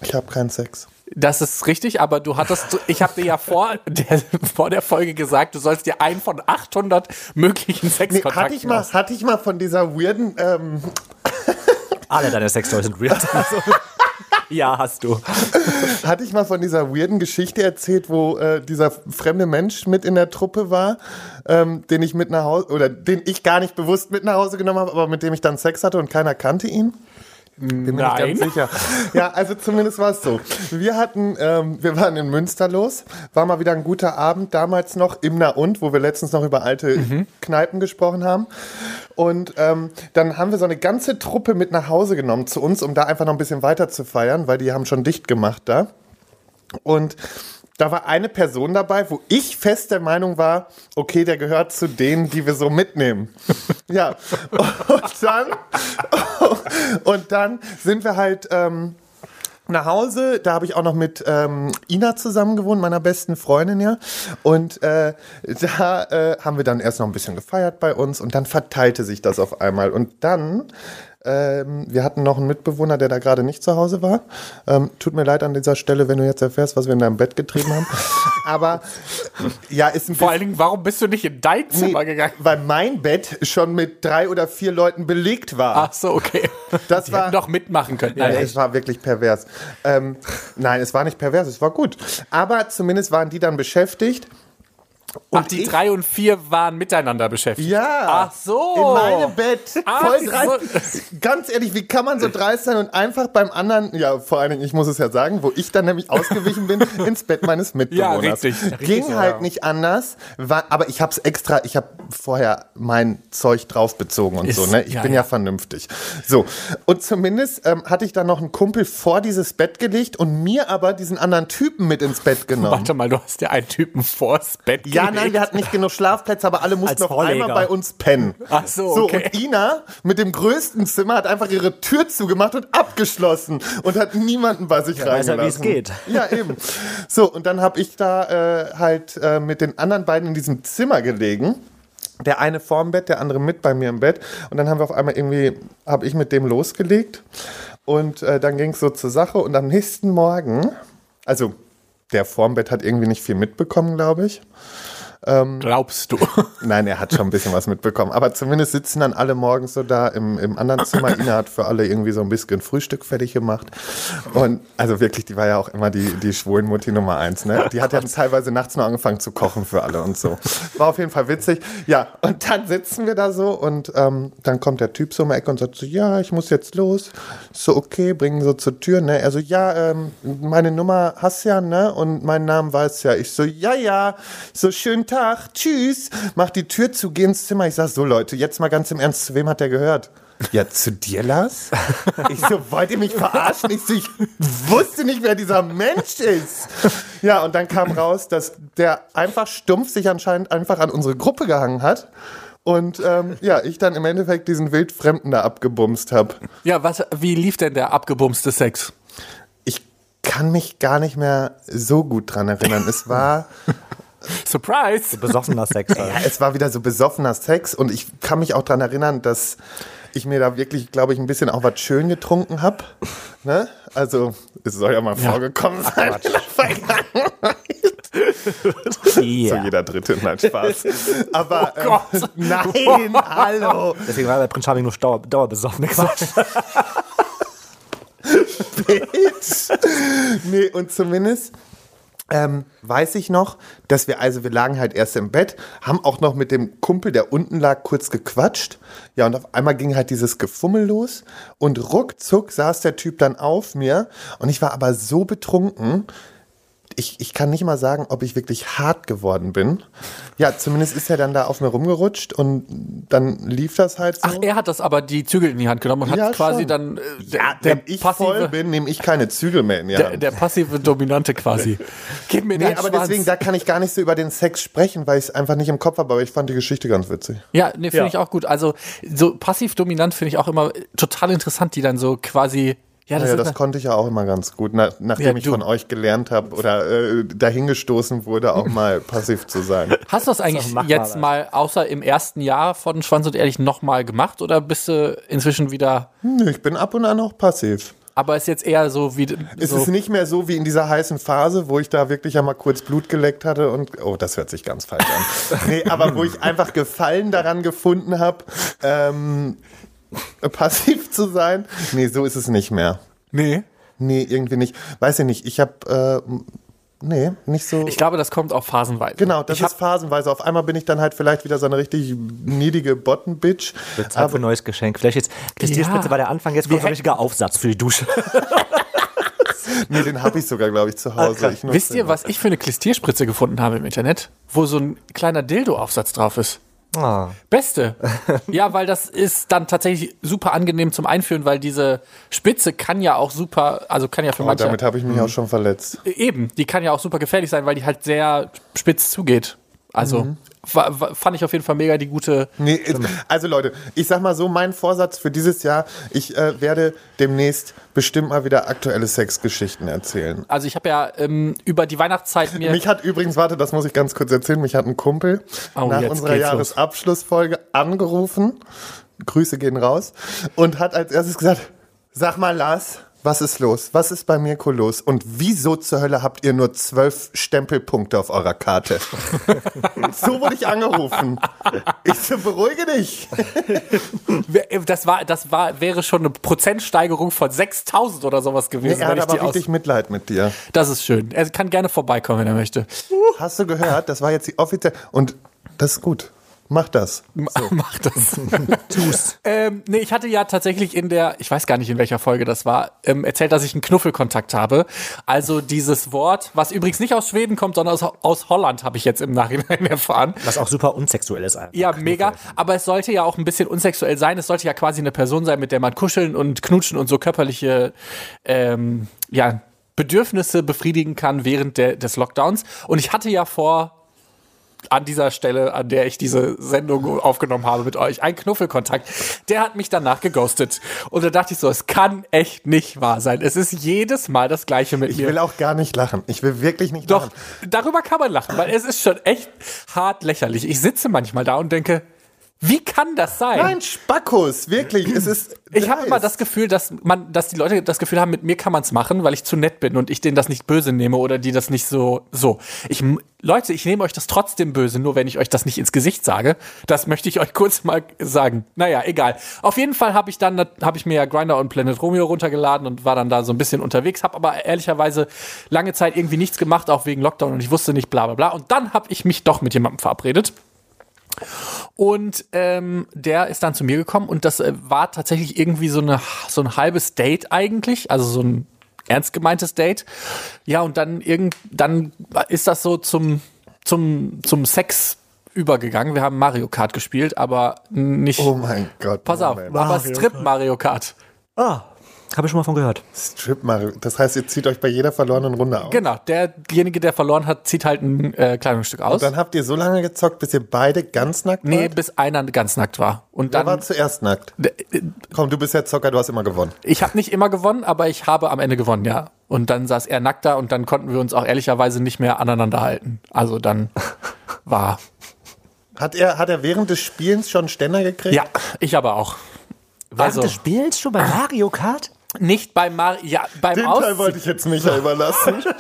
Ich habe keinen Sex. Das ist richtig, aber du hattest, ich habe dir ja vor der, vor der Folge gesagt, du sollst dir einen von 800 möglichen Nee, Sexkontakten hatte ich mal, aus- hatte ich mal von dieser weirden, ähm, Alle deine Sextoys sind weird. Also, ja, hast du. hatte ich mal von dieser weirden Geschichte erzählt, wo äh, dieser fremde Mensch mit in der Truppe war, ähm, den ich mit nach Hause, oder den ich gar nicht bewusst mit nach Hause genommen habe, aber mit dem ich dann Sex hatte und keiner kannte ihn? Bin mir nicht Nein. ganz sicher. Ja, also zumindest war es so. Wir hatten, ähm, wir waren in Münster los, war mal wieder ein guter Abend, damals noch im Na und, wo wir letztens noch über alte Kneipen gesprochen haben. Und ähm, dann haben wir so eine ganze Truppe mit nach Hause genommen zu uns, um da einfach noch ein bisschen weiter zu feiern, weil die haben schon dicht gemacht da. Und da war eine Person dabei, wo ich fest der Meinung war, okay, der gehört zu denen, die wir so mitnehmen. ja. Und dann, und dann sind wir halt ähm, nach Hause, da habe ich auch noch mit ähm, Ina zusammen gewohnt, meiner besten Freundin ja. Und äh, da äh, haben wir dann erst noch ein bisschen gefeiert bei uns und dann verteilte sich das auf einmal. Und dann ähm, wir hatten noch einen Mitbewohner, der da gerade nicht zu Hause war. Ähm, tut mir leid an dieser Stelle, wenn du jetzt erfährst, was wir in deinem Bett getrieben haben. Aber ja, ist ein Vor allen Dingen, warum bist du nicht in dein Zimmer Nee, gegangen? Weil mein Bett schon mit drei oder vier Leuten belegt war. Ach so, okay. Das Die war- doch mitmachen können. Ja, Nein, es war wirklich pervers. Ähm, nein, es war nicht pervers, es war gut. Aber zumindest waren die dann beschäftigt. Ach, die ich- drei und vier waren miteinander beschäftigt. Ja. Ach so. In meinem Bett. Ach Voll so. dreist. Ganz ehrlich, wie kann man so dreist sein und einfach beim anderen, ja, vor allen Dingen, ich muss es ja sagen, wo ich dann nämlich ausgewichen bin, ins Bett meines Mitbewohners. Ja, richtig. Ging Richtig, halt ja. nicht anders, war, aber ich hab's extra, ich habe vorher mein Zeug draufbezogen und Ist- so, ne? Ich ja, bin ja, ja. vernünftig. So. Und zumindest ähm, hatte ich dann noch einen Kumpel vor dieses Bett gelegt und mir aber diesen anderen Typen mit ins Bett genommen. Warte mal, du hast ja einen Typen vors Bett Ja, gelegt. nein, wir hatten nicht genug Schlafplätze, aber alle mussten Als noch Vorleger. einmal bei uns pennen. Ach so, So, okay. und Ina mit dem größten Zimmer hat einfach ihre Tür zugemacht und abgeschlossen und hat niemanden bei sich Ja, weiß ja, reingelassen. wie es geht. Ja, eben. So, und dann habe ich da äh, halt äh, mit den anderen beiden in diesem Zimmer gelegen. Der eine vorm Bett, der andere mit bei mir im Bett. Und dann haben wir auf einmal irgendwie, habe ich mit dem losgelegt. Und äh, dann ging es so zur Sache. Und am nächsten Morgen, also der vorm Bett hat irgendwie nicht viel mitbekommen, glaube ich. Glaubst du? Nein, er hat schon ein bisschen was mitbekommen. Aber zumindest sitzen dann alle morgens so da im, im anderen Zimmer. Ina hat für alle irgendwie so ein bisschen Frühstück fertig gemacht. Und also wirklich, die war ja auch immer die, die Schwulenmutti Nummer eins. Ne? Die hat ja teilweise nachts noch angefangen zu kochen für alle und so. War auf jeden Fall witzig. Ja, und dann sitzen wir da so und ähm, dann kommt der Typ so um die Ecke und sagt so, ja, ich muss jetzt los. So, okay, bringen so zur Tür. Ne? Er so, ja, ähm, meine Nummer hast ja, ne? Und meinen Namen weiß ja. Ich so, ja, ja. So, schönen Tag, tschüss. Mach die Tür zu, geh ins Zimmer. Ich sag so, Leute, jetzt mal ganz im Ernst, zu wem hat der gehört? Ja, zu dir, Lars? Ich so, wollt ihr mich verarschen? Ich so, ich wusste nicht, wer dieser Mensch ist. Ja, und dann kam raus, dass der einfach stumpf sich anscheinend einfach an unsere Gruppe gehangen hat. Und ähm, ja, ich dann im Endeffekt diesen Wildfremden da abgebumst habe. ja, was, wie lief denn der abgebumste Sex? Ich kann mich gar nicht mehr so gut dran erinnern. Es war, Surprise! Besoffener Sex. Halt. ja, es war wieder so besoffener Sex und ich kann mich auch dran erinnern, dass ich mir da wirklich, glaube ich, ein bisschen auch was schön getrunken habe. Ne? Also, es soll ja mal vorgekommen sein. in der Vergangenheit. So Ja. jeder Dritte, nein, Spaß. Aber ähm, Gott. nein, hallo. Deswegen war bei Prinz Charming nur Dauer, dauerbesoffen. Bitch. nee, und zumindest ähm, weiß ich noch, dass wir, also wir lagen halt erst im Bett, haben auch noch mit dem Kumpel, der unten lag, kurz gequatscht. Ja, und auf einmal ging halt dieses Gefummel los und ruckzuck saß der Typ dann auf mir und ich war aber so betrunken, ich, ich kann nicht mal sagen, ob ich wirklich hart geworden bin. Ja, zumindest ist er dann da auf mir rumgerutscht und dann lief das halt so. Ach, er hat das aber die Zügel in die Hand genommen und hat Ja, quasi schon. dann äh, der, ja, der wenn ich voll bin, nehme ich keine Zügel mehr in die der, Hand. der passive Dominante quasi. Gib mir Nee, deinen aber Schwanz. deswegen, da kann ich gar nicht so über den Sex sprechen, weil ich es einfach nicht im Kopf habe, aber ich fand die Geschichte ganz witzig. Ja, nee, finde Ja. ich auch gut. Also so passiv-dominant finde ich auch immer total interessant, die dann so quasi. Ja, das ist das konnte ich ja auch immer ganz gut, na, nachdem Ja, ich von euch gelernt habe oder äh, dahingestoßen wurde, auch mal passiv zu sein. Hast du das eigentlich mal jetzt was. mal außer im ersten Jahr von Schwanz und Ehrlich nochmal gemacht oder bist du inzwischen wieder. Nö, ich bin ab und an auch passiv. Aber ist jetzt eher so wie. Es so, ist nicht mehr so wie in dieser heißen Phase, wo ich da wirklich einmal kurz Blut geleckt hatte und, oh, das hört sich ganz falsch an. nee, aber wo ich einfach Gefallen daran gefunden habe, ähm, passiv zu sein. Nee, so ist es nicht mehr. nee. Nee, irgendwie nicht. Weiß ich nicht. Ich habe, äh, nee, nicht so. Ich glaube, das kommt auch phasenweise. Genau, das ich ist phasenweise. Auf einmal bin ich dann halt vielleicht wieder so eine richtig niedige Bottom-Bitch. Wird Zeit für ein neues Geschenk. Vielleicht jetzt, Christierspritze Ja. war der Anfang, jetzt kommt so ein richtiger Aufsatz für die Dusche. Nee, den habe ich sogar, glaube ich, zu Hause. Ich Wisst ihr, was ich für eine Klistierspritze gefunden habe im Internet? Wo so ein kleiner Dildo-Aufsatz drauf ist. Ah. Beste. ja, weil das ist dann tatsächlich super angenehm zum Einführen, weil diese Spitze kann ja auch super, also kann ja für Oh, manche. damit habe ich mich auch schon verletzt. Eben, die kann ja auch super gefährlich sein, weil die halt sehr spitz zugeht. Also Mhm. fand ich auf jeden Fall mega die gute. Nee, also Leute, ich sag mal so, mein Vorsatz für dieses Jahr, ich äh, werde demnächst bestimmt mal wieder aktuelle Sexgeschichten erzählen. Also ich habe ja ähm, über die Weihnachtszeit mir. Mich hat übrigens, warte, das muss ich ganz kurz erzählen, mich hat ein Kumpel Oh, nach unserer. Jahresabschlussfolge angerufen, Grüße gehen raus, und hat als erstes gesagt, sag mal Lars, was ist los? Was ist bei Mirko los? Und wieso zur Hölle habt ihr nur zwölf Stempelpunkte auf eurer Karte? so wurde ich angerufen. Ich so, beruhige dich. das war, das war, wäre schon eine Prozentsteigerung von 6000 oder sowas gewesen. er wenn hat aber richtig Mitleid mit dir. das ist schön. Er kann gerne vorbeikommen, wenn er möchte. Hast du gehört? Das war jetzt die offizielle. Und das ist gut. Mach das. Mach das. Tu's. ähm, nee, ich hatte ja tatsächlich in der, ich weiß gar nicht in welcher Folge das war, ähm, erzählt, dass ich einen Knuffelkontakt habe. Also dieses Wort, was übrigens nicht aus Schweden kommt, sondern aus, aus Holland, habe ich jetzt im Nachhinein erfahren. Was auch super unsexuell ist einfach. Ja, mega. Aber es sollte ja auch ein bisschen unsexuell sein. Es sollte ja quasi eine Person sein, mit der man kuscheln und knutschen und so körperliche ähm, ja, Bedürfnisse befriedigen kann während der, des Lockdowns. Und ich hatte ja vor, an dieser Stelle, an der ich diese Sendung aufgenommen habe mit euch, einen Knuffelkontakt. Der hat mich danach geghostet. Und da dachte ich so, es kann echt nicht wahr sein. Es ist jedes Mal das Gleiche mit Ich mir. will auch gar nicht lachen. Ich will wirklich nicht Doch, lachen. darüber kann man lachen, weil es ist schon echt hart lächerlich. Ich sitze manchmal da und denke, wie kann das sein? Nein, Spackos, wirklich. Es ist. ich habe immer das Gefühl, dass man, dass die Leute das Gefühl haben, mit mir kann man es machen, weil ich zu nett bin und ich denen das nicht böse nehme oder die das nicht so so. Ich Leute, ich nehme euch das trotzdem böse, nur wenn ich euch das nicht ins Gesicht sage. Das möchte ich euch kurz mal sagen. Naja, egal. Auf jeden Fall habe ich dann habe ich mir ja Grinder und Planet Romeo runtergeladen und war dann da so ein bisschen unterwegs, habe aber ehrlicherweise lange Zeit irgendwie nichts gemacht, auch wegen Lockdown und ich wusste nicht bla bla bla. Und dann habe ich mich doch mit jemandem verabredet. Und ähm, der ist dann zu mir gekommen und das äh, war tatsächlich irgendwie so, eine, so ein halbes Date eigentlich, also so ein ernst gemeintes Date. Ja, und dann irgend, dann ist das so zum, zum, zum Sex übergegangen. Wir haben Mario Kart gespielt, aber nicht. Oh mein Gott. pass auf, Moment. aber Strip Mario Kart. Ah, habe ich schon mal von gehört. Strip Mario. Das heißt, ihr zieht euch bei jeder verlorenen Runde aus. Genau, derjenige, der verloren hat, zieht halt ein äh, Kleidungsstück aus. Dann habt ihr so lange gezockt, bis ihr beide ganz nackt nee, wart? bis einer ganz nackt war. Und Wer war dann. zuerst nackt? Komm, du bist ja Zocker, du hast immer gewonnen. Ich habe nicht immer gewonnen, aber ich habe am Ende gewonnen, ja. Und dann saß er nackt da und dann konnten wir uns auch ehrlicherweise nicht mehr aneinander halten. Also dann war. Hat er, hat er während des Spielens schon Ständer gekriegt? Ja, ich aber auch. Während Also des Spiels schon bei Mario Kart? Nicht beim Mar ja, beim Den Aus Teil wollte ich jetzt Micha überlassen.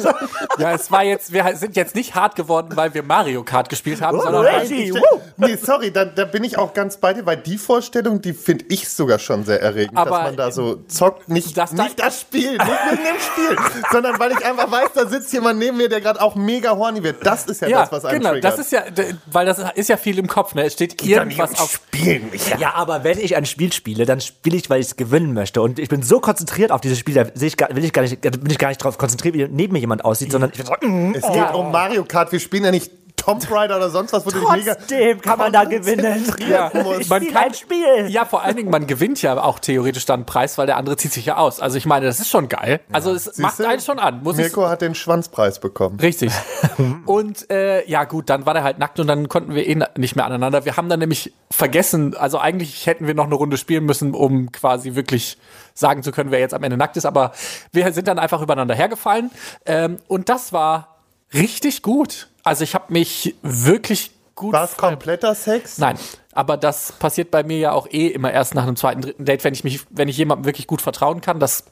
Ja, es war jetzt wir sind jetzt nicht hart geworden, weil wir Mario Kart gespielt haben, sondern weil, Crazy. Ich- nee, sorry, da, da bin ich auch ganz bei dir, weil die Vorstellung, die finde ich sogar schon sehr erregend, Aber- dass man da so zockt, nicht Das das, da- nicht das Spiel, nicht wegen dem Spiel, sondern weil ich einfach weiß, da sitzt jemand neben mir, der gerade auch mega horny wird. Das ist ja, ja, das, was einen genau, triggert. das ist ja weil das ist ja viel im Kopf, ne? Es steht irgendwas auf Spielen, Micha. Ja, aber wenn ich ein Spiel spiele, dann spiele ich, weil ich es gewinnen möchte. Und ich bin so konzentriert auf dieses Spiel, da sehe ich, gar- will ich gar nicht, da bin ich gar nicht drauf konzentriert, wie neben mir jemand aussieht, sondern ich bin so, mm, Es geht um Mario Kart, wir spielen ja nicht Tomb Raider oder sonst was, wo trotzdem kann man da gewinnen. Ja, man spiel kann ein Spiel. Ja, vor allen Dingen, man gewinnt ja auch theoretisch dann einen Preis, weil der andere zieht sich ja aus. Also ich meine, das ist schon geil. Also es macht Siehste? einen schon an, muss Mirko hat den Schwanzpreis bekommen. Richtig. Und äh, ja, gut, dann war der halt nackt und dann konnten wir eh nicht mehr aneinander. Wir haben dann nämlich vergessen, also eigentlich hätten wir noch eine Runde spielen müssen, um quasi wirklich sagen zu können, wer jetzt am Ende nackt ist. Aber wir sind dann einfach übereinander hergefallen. Ähm, und das war richtig gut. Also ich habe mich wirklich gut. War es kompletter Sex? Nein, aber das passiert bei mir ja auch eh immer erst nach einem zweiten, dritten Date, wenn ich mich, wenn ich jemandem wirklich gut vertrauen kann. Das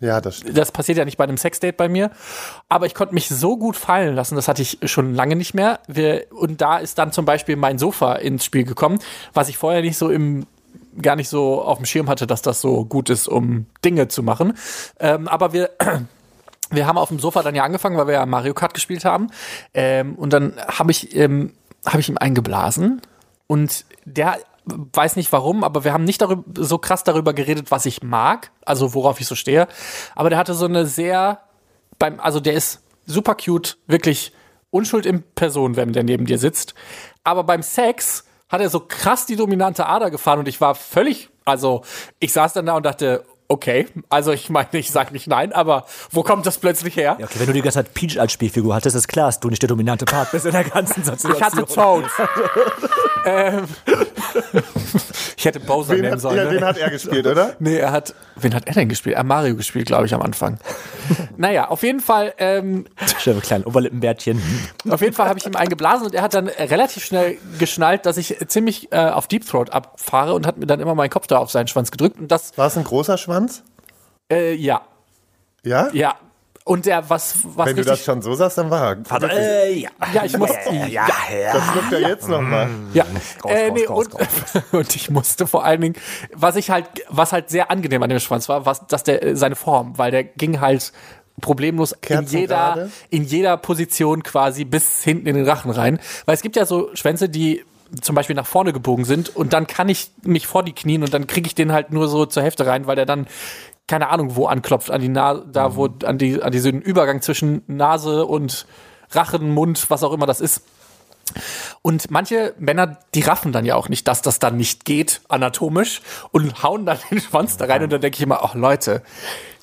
Ja, das stimmt. das passiert ja nicht bei einem Sexdate bei mir. Aber ich konnte mich so gut fallen lassen, das hatte ich schon lange nicht mehr. Wir, und da ist dann zum Beispiel mein Sofa ins Spiel gekommen, was ich vorher nicht so im gar nicht so auf dem Schirm hatte, dass das so gut ist, um Dinge zu machen. Ähm, aber wir wir haben auf dem Sofa dann ja angefangen, weil wir ja Mario Kart gespielt haben. Ähm, und dann habe ich, ähm, hab ich ihm eingeblasen. Und der weiß nicht warum, aber wir haben nicht darüber, so krass darüber geredet, was ich mag, also worauf ich so stehe. Aber der hatte so eine sehr, beim, also der ist super cute, wirklich Unschuld in Person, wenn der neben dir sitzt. Aber beim Sex hat er so krass die dominante Ader gefahren und ich war völlig, also ich saß dann da und dachte, okay, also ich meine, ich sage nicht nein, aber wo kommt das plötzlich her? Ja, okay, wenn du die ganze Zeit Peach als Spielfigur hattest, ist klar, dass du nicht der dominante Part bist in der ganzen Situation. Ich hatte Toads. ähm, ich hätte Bowser Den nehmen hat, sollen. ja, ne? den hat er gespielt, oder? Nee, er hat. Wen hat er denn gespielt? Er hat Mario gespielt, glaube ich, am Anfang. naja, auf jeden Fall, ähm, Schöne kleine Oberlippenbärtchen. auf jeden Fall habe ich ihm eingeblasen und er hat dann relativ schnell geschnallt, dass ich ziemlich äh, auf Deep Throat abfahre und hat mir dann immer meinen Kopf da auf seinen Schwanz gedrückt. Und das, War es ein großer Schwanz? Äh, ja, Ja? ja. Und der, was, was Wenn du das schon so sagst, dann war er. Äh, ja. ja, ich muss, Ja, ja. Das schluckt er jetzt nochmal. Ja, Raus, äh, raus, nee, raus, und, und ich musste vor allen Dingen, was ich halt, was halt sehr angenehm an dem Schwanz war, was, dass der äh, seine Form, weil der ging halt problemlos in jeder, in jeder Position quasi bis hinten in den Rachen rein. Weil es gibt ja so Schwänze, die zum Beispiel nach vorne gebogen sind und dann kann ich mich vor die knien und dann kriege ich den halt nur so zur Hälfte rein, weil der dann keine Ahnung wo anklopft an die Nase, da wo an die an diesen Übergang zwischen Nase und Rachen, Mund, was auch immer das ist. Und manche Männer, die raffen dann ja auch nicht, dass das dann nicht geht, anatomisch, und hauen dann den Schwanz da rein. Und dann denke ich immer, ach Leute,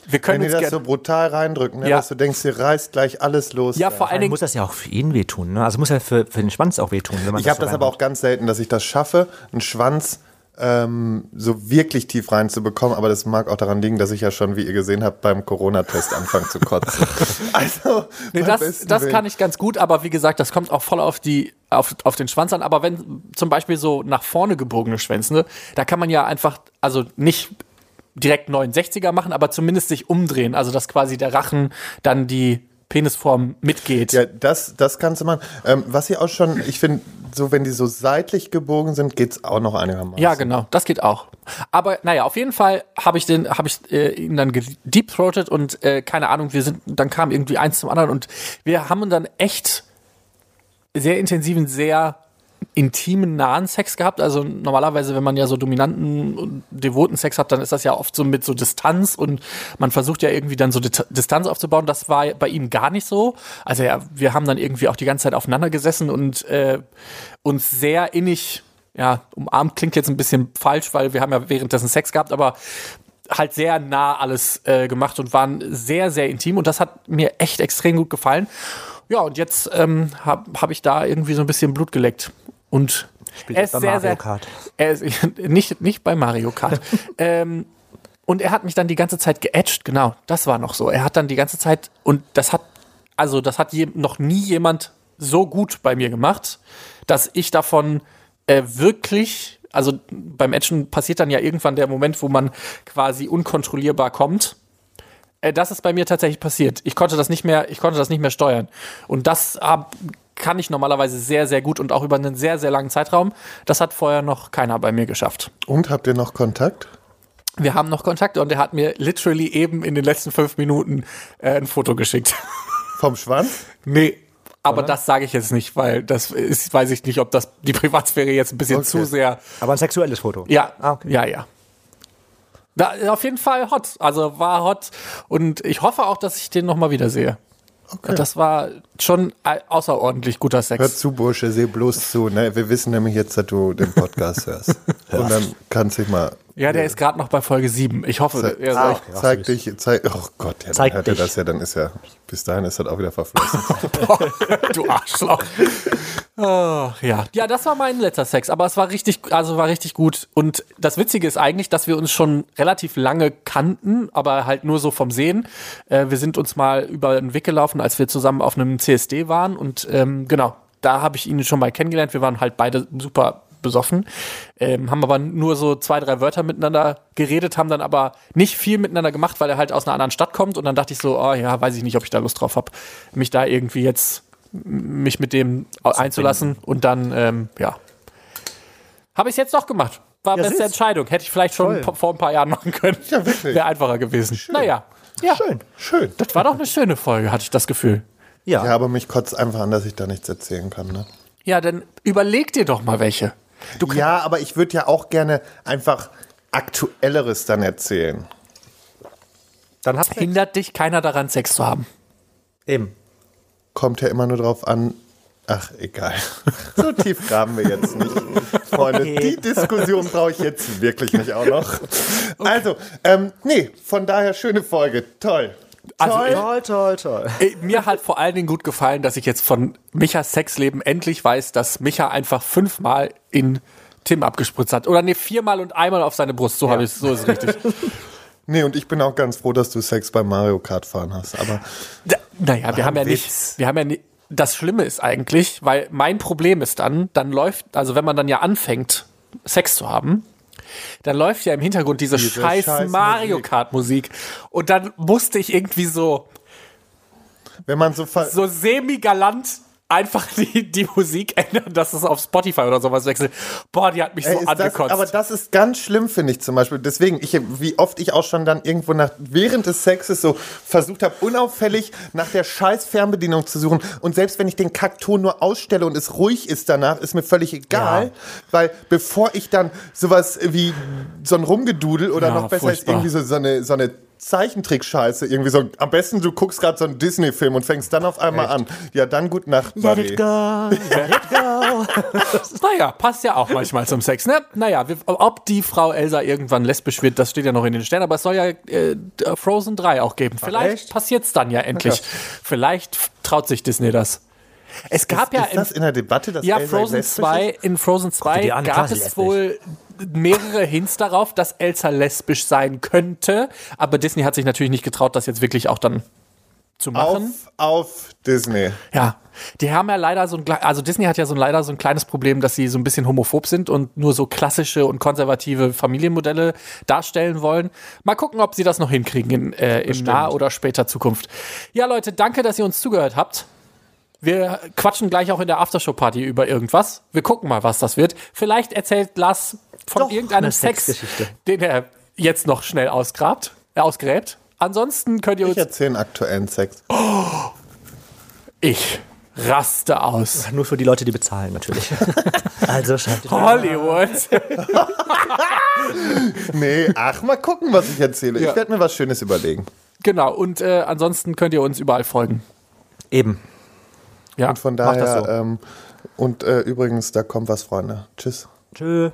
wir können Wenn die uns das so brutal reindrücken, ne, Ja. dass du denkst, dir reißt gleich alles los. ja, vor allen Dingen, muss das ja auch für ihn wehtun. Ne? Also muss ja für, für den Schwanz auch wehtun. Wenn man Ich habe so das aber auch ganz selten, dass ich das schaffe, einen Schwanz ähm, so wirklich tief reinzubekommen. Aber das mag auch daran liegen, dass ich ja schon, wie ihr gesehen habt, beim Corona-Test anfange zu kotzen. also, nee, das, das kann ich ganz gut, aber wie gesagt, das kommt auch voll auf die, auf, auf den Schwanz an. Aber wenn zum Beispiel so nach vorne gebogene Schwänze, ne, da kann man ja einfach, also nicht direkt 69er machen, aber zumindest sich umdrehen. Also dass quasi der Rachen dann die Penisform mitgeht. Ja, das, das kannst du machen. Ähm, was hier auch schon, ich finde, so wenn die so seitlich gebogen sind, geht's auch noch einigermaßen. Ja, genau, das geht auch. Aber naja, auf jeden Fall habe ich den, habe ich äh, ihn dann gedeepthroated und äh, keine Ahnung, wir sind, dann kam irgendwie eins zum anderen und wir haben dann echt sehr intensiven, sehr intimen, nahen Sex gehabt. Also normalerweise, wenn man ja so dominanten devoten Sex hat, dann ist das ja oft so mit so Distanz und man versucht ja irgendwie dann so Dit- Distanz aufzubauen. Das war bei ihm gar nicht so. Also ja, wir haben dann irgendwie auch die ganze Zeit aufeinander gesessen und äh, uns sehr innig, ja, umarmt klingt jetzt ein bisschen falsch, weil wir haben ja währenddessen Sex gehabt, aber halt sehr nah alles äh, gemacht und waren sehr, sehr intim und das hat mir echt extrem gut gefallen. Ja, und jetzt ähm, habe hab ich da irgendwie so ein bisschen Blut geleckt. Und er ist bei sehr, Mario sehr, Kart. er ist nicht, nicht bei Mario Kart. ähm, und er hat mich dann die ganze Zeit geätscht, genau, das war noch so. Er hat dann die ganze Zeit, und das hat, also das hat je, noch nie jemand so gut bei mir gemacht, dass ich davon äh, wirklich, also beim Ätschen passiert dann ja irgendwann der Moment, wo man quasi unkontrollierbar kommt. Äh, das ist bei mir tatsächlich passiert. Ich konnte das nicht mehr, ich konnte das nicht mehr steuern. Und das hab, kann ich normalerweise sehr, sehr gut und auch über einen sehr, sehr langen Zeitraum. Das hat vorher noch keiner bei mir geschafft. Und habt ihr noch Kontakt? Wir haben noch Kontakt und er hat mir literally eben in den letzten fünf Minuten äh, ein Foto geschickt. Vom Schwanz? nee. Aber das sage ich jetzt nicht, weil das ist, weiß ich nicht, ob das die Privatsphäre jetzt ein bisschen Okay. zu sehr. Aber ein sexuelles Foto. Ja, Ah, okay. ja, ja. Da, auf jeden Fall hot. Also war hot und ich hoffe auch, dass ich den nochmal wiedersehe. Okay. Das war schon außerordentlich guter Sex. Hör zu, Bursche, seh bloß zu. Ne? Wir wissen nämlich jetzt, dass du den Podcast hörst. Und dann kannst du dich mal. Ja, der ist gerade noch bei Folge 7. Ich hoffe, Zeig, er soll ah, zeig dich, zeig, oh Gott, ja, dann Zeig hört er dich. das ja, dann ist ja, bis dahin ist das auch wieder verflossen. du Arschloch. Oh, ja. ja, das war mein letzter Sex, aber es war richtig, also war richtig gut. Und das Witzige ist eigentlich, dass wir uns schon relativ lange kannten, aber halt nur so vom Sehen. Äh, wir sind uns mal über den Weg gelaufen, als wir zusammen auf einem CSD waren und ähm, genau, da habe ich ihn schon mal kennengelernt. Wir waren halt beide super besoffen, ähm, haben aber nur so zwei, drei Wörter miteinander geredet, haben dann aber nicht viel miteinander gemacht, weil er halt aus einer anderen Stadt kommt und dann dachte ich so, oh ja, weiß ich nicht, ob ich da Lust drauf habe, mich da irgendwie jetzt mich mit dem einzulassen und dann, ähm, ja. Habe ich es jetzt doch gemacht. War Ja, beste. Entscheidung. Hätte ich vielleicht schon Toll. vor ein paar Jahren machen können. Ja, wirklich. Wäre einfacher gewesen. Naja. Ja, Schön. Schön. das war doch eine schöne Folge, hatte ich das Gefühl. Ja. Ja, aber mich kotzt einfach an, dass ich da nichts erzählen kann. Ne? Ja, dann überleg dir doch mal welche. Ja, aber ich würde ja auch gerne einfach Aktuelleres dann erzählen. Dann Hindert dich keiner daran, Sex zu haben. eben. Kommt ja immer nur drauf an, Ach, egal. So tief graben wir jetzt nicht. Freunde, Okay. die Diskussion brauche ich jetzt wirklich nicht auch noch. Also, ähm, nee, von daher schöne Folge. Toll. Also Toll. Toll, toll, toll. Mir hat vor allen Dingen gut gefallen, dass ich jetzt von Michas Sexleben endlich weiß, dass Micha einfach fünfmal in Tim abgespritzt hat. Oder nee, viermal und einmal auf seine Brust. So habe ich so ist es richtig. Nee, und ich bin auch ganz froh, dass du Sex beim Mario Kart fahren hast. Aber Da, naja, wir haben ja ein nicht, Witz. wir haben ja nicht, das Schlimme ist eigentlich, weil mein Problem ist dann, dann läuft, also wenn man dann ja anfängt, Sex zu haben, dann läuft ja im Hintergrund diese, Diese scheiß scheiß Mario. Kart Musik. Und dann musste ich irgendwie so, wenn man so, so semi-galant einfach die, die Musik ändern, dass es auf Spotify oder sowas wechselt. Boah, die hat mich Ey, so ist das, angekotzt. aber das ist ganz schlimm, finde ich zum Beispiel. Deswegen, ich, wie oft ich auch schon dann irgendwo nach, während des Sexes so versucht habe, unauffällig nach der scheiß Fernbedienung zu suchen. Und selbst wenn ich den Kackton nur ausstelle und es ruhig ist danach, ist mir völlig egal. Ja. Weil bevor ich dann sowas wie so ein Rumgedudel oder Ja, noch besser ist furchtbar. irgendwie so, so eine, so eine Zeichentrick-Scheiße, irgendwie so, am besten du guckst gerade so einen Disney-Film und fängst dann auf einmal an. Ja, dann gut Nacht, Let Buddy. it go, let it go. Naja, passt ja auch manchmal zum Sex, ne? Naja, wir, ob die Frau Elsa irgendwann lesbisch wird, das steht ja noch in den Sternen, aber es soll ja äh, Frozen 3 auch geben. Vielleicht echt? passiert's dann ja endlich. Vielleicht f- traut sich Disney das. Es gab ja ist das in der Debatte, dass ja, Elsa Frozen lesbisch 2, ist? in Frozen 2 dir an, gab ist es lesbisch. wohl mehrere Hints darauf, dass Elsa lesbisch sein könnte, aber Disney hat sich natürlich nicht getraut, das jetzt wirklich auch dann zu machen. Auf, auf Disney. Ja, die haben ja leider so ein, also Disney hat ja so ein, leider so ein kleines Problem, dass sie so ein bisschen homophob sind und nur so klassische und konservative Familienmodelle darstellen wollen. Mal gucken, ob sie das noch hinkriegen in, äh, in naher oder später Zukunft. Ja, Leute, danke, dass ihr uns zugehört habt. Wir quatschen gleich auch in der Aftershow-Party über irgendwas. Wir gucken mal, was das wird. Vielleicht erzählt Lars von Doch, irgendeinem eine Sex, Sexgeschichte. den er jetzt noch schnell ausgrabt, äh, ausgräbt. Ansonsten könnt ihr uns. Ich erzähle einen aktuellen Sex. Ich raste aus. Nur für die Leute, die bezahlen, natürlich. also schaltet Hollywood. Nee, ach, mal gucken, was ich erzähle. Ja. Ich werde mir was Schönes überlegen. Genau, und äh, ansonsten könnt ihr uns überall folgen. Eben. Ja. Und von Mach das daher, so. ähm, und äh, übrigens, da kommt was, Freunde. Tschüss. Tschö.